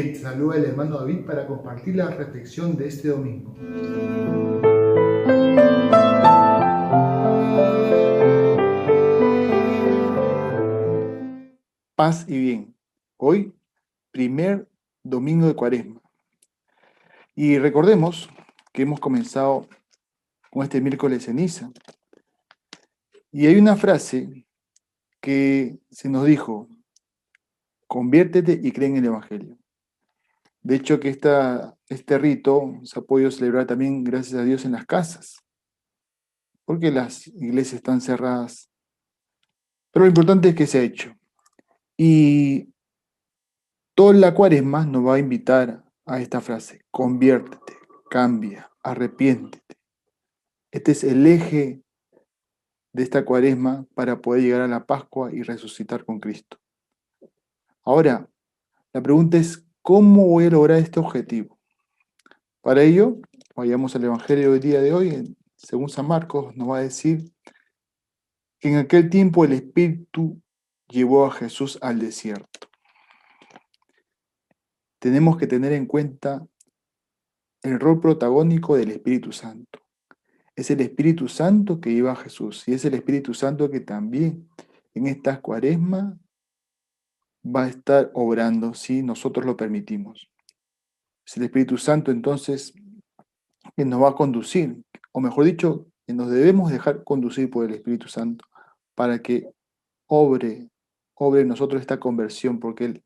te saluda el hermano David para compartir la reflexión de este domingo. Paz y bien. Hoy, primer domingo de cuaresma. Y recordemos que hemos comenzado con este miércoles ceniza. Y hay una frase que se nos dijo, conviértete y cree en el Evangelio. De hecho, que este rito se ha podido celebrar también, gracias a Dios, en las casas, porque las iglesias están cerradas. Pero lo importante es que se ha hecho. Y toda la cuaresma nos va a invitar a esta frase, conviértete, cambia, arrepiéntete. Este es el eje de esta cuaresma para poder llegar a la Pascua y resucitar con Cristo. Ahora, la pregunta es, ¿cómo voy a lograr este objetivo? Para ello, vayamos al Evangelio del día de hoy, según San Marcos, nos va a decir que en aquel tiempo el Espíritu llevó a Jesús al desierto. Tenemos que tener en cuenta el rol protagónico del Espíritu Santo. Es el Espíritu Santo que lleva a Jesús y es el Espíritu Santo que también en estas cuaresmas va a estar obrando si nosotros lo permitimos. Es el Espíritu Santo entonces que nos va a conducir, o mejor dicho, que nos debemos dejar conducir por el Espíritu Santo para que obre, obre nosotros esta conversión, porque el,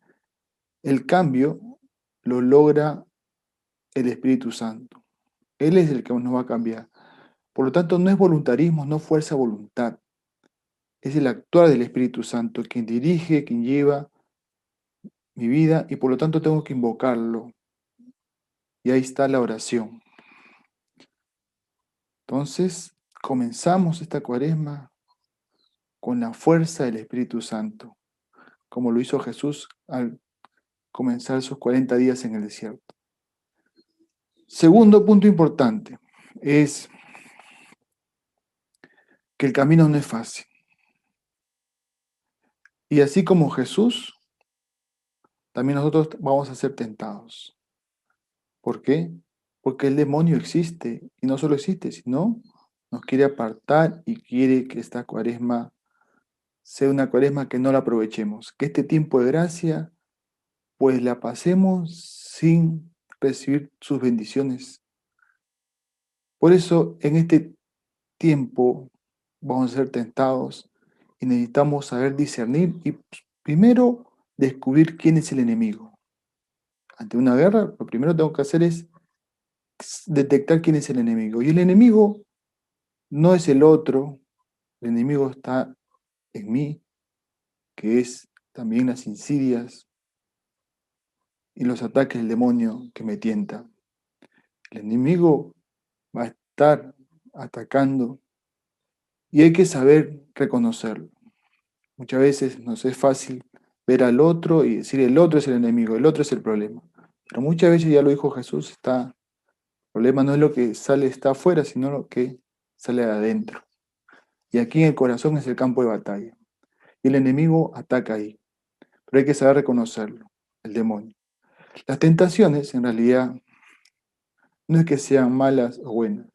el cambio lo logra el Espíritu Santo. Él es el que nos va a cambiar. Por lo tanto, no es voluntarismo, no fuerza voluntad. Es el actuar del Espíritu Santo quien dirige, quien lleva mi vida y por lo tanto tengo que invocarlo. Y ahí está la oración. Entonces, comenzamos esta cuaresma con la fuerza del Espíritu Santo, como lo hizo Jesús al comenzar sus 40 días en el desierto. Segundo punto importante es que el camino no es fácil. Y así como Jesús, también nosotros vamos a ser tentados. ¿Por qué? Porque el demonio existe y no solo existe, sino nos quiere apartar y quiere que esta cuaresma sea una cuaresma que no la aprovechemos, que este tiempo de gracia pues la pasemos sin recibir sus bendiciones. Por eso en este tiempo vamos a ser tentados y necesitamos saber discernir y primero descubrir quién es el enemigo. Ante una guerra, lo primero que tengo que hacer es detectar quién es el enemigo. Y el enemigo no es el otro, el enemigo está en mí, que es también las insidias y los ataques del demonio que me tienta. El enemigo va a estar atacando y hay que saber reconocerlo. Muchas veces nos es fácil ver al otro y decir el otro es el enemigo, el otro es el problema. Pero muchas veces ya lo dijo Jesús, está, el problema no es lo que sale, está afuera, sino lo que sale de adentro. Y aquí en el corazón es el campo de batalla. Y el enemigo ataca ahí. Pero hay que saber reconocerlo, el demonio. Las tentaciones, en realidad, no es que sean malas o buenas.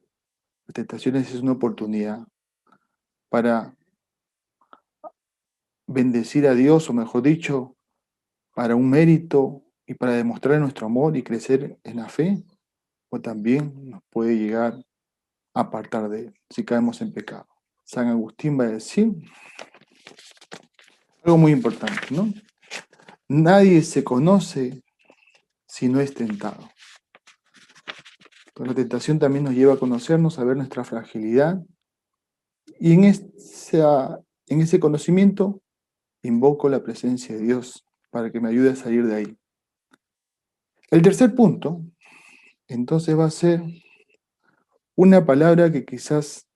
Las tentaciones es una oportunidad para bendecir a Dios, o mejor dicho, para un mérito y para demostrar nuestro amor y crecer en la fe, o también nos puede llegar a apartar de él si caemos en pecado. San Agustín va a decir algo muy importante, ¿no? Nadie se conoce si no es tentado. la tentación también nos lleva a conocernos, a ver nuestra fragilidad. Y en, en ese conocimiento invoco la presencia de Dios para que me ayude a salir de ahí. El tercer punto, entonces, va a ser una palabra que quizás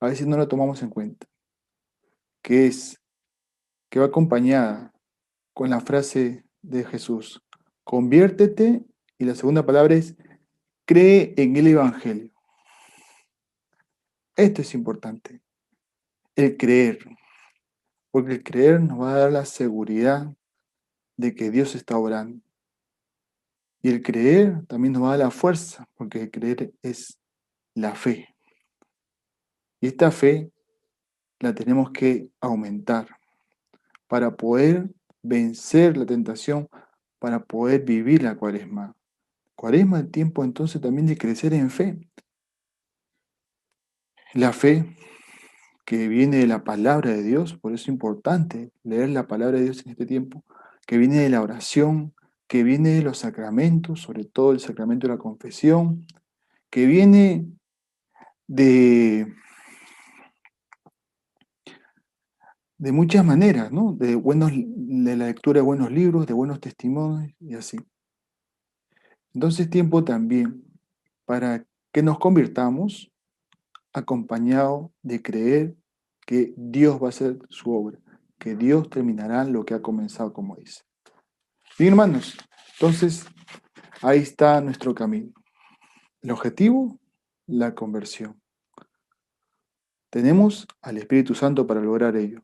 a veces no la tomamos en cuenta, que es, que va acompañada con la frase de Jesús, conviértete, y la segunda palabra es, cree en el Evangelio. Esto es importante, el creer. Porque el creer nos va a dar la seguridad de que Dios está orando. Y el creer también nos da la fuerza, porque el creer es la fe. Y esta fe la tenemos que aumentar para poder vencer la tentación, para poder vivir la cuaresma. Cuaresma es tiempo entonces también de crecer en fe. La fe que viene de la palabra de Dios, por eso es importante leer la palabra de Dios en este tiempo, que viene de la oración, que viene de los sacramentos, sobre todo el sacramento de la confesión, que viene de, de muchas maneras, ¿no? De, buenos, de la lectura de buenos libros, de buenos testimonios y así. Entonces tiempo también para que nos convirtamos acompañado de creer que Dios va a hacer su obra, que Dios terminará lo que ha comenzado, como dice. Bien, hermanos, entonces ahí está nuestro camino. El objetivo, la conversión. Tenemos al Espíritu Santo para lograr ello.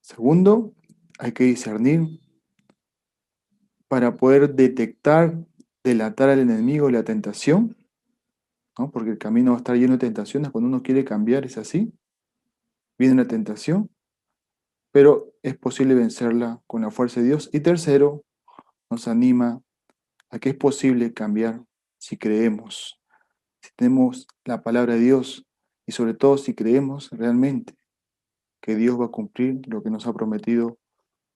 Segundo, hay que discernir para poder detectar, delatar al enemigo la tentación porque el camino va a estar lleno de tentaciones. Cuando uno quiere cambiar es así. Viene la tentación, pero es posible vencerla con la fuerza de Dios. Y tercero, nos anima a que es posible cambiar si creemos, si tenemos la palabra de Dios y sobre todo si creemos realmente que Dios va a cumplir lo que nos ha prometido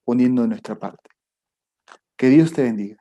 poniendo de nuestra parte. Que Dios te bendiga.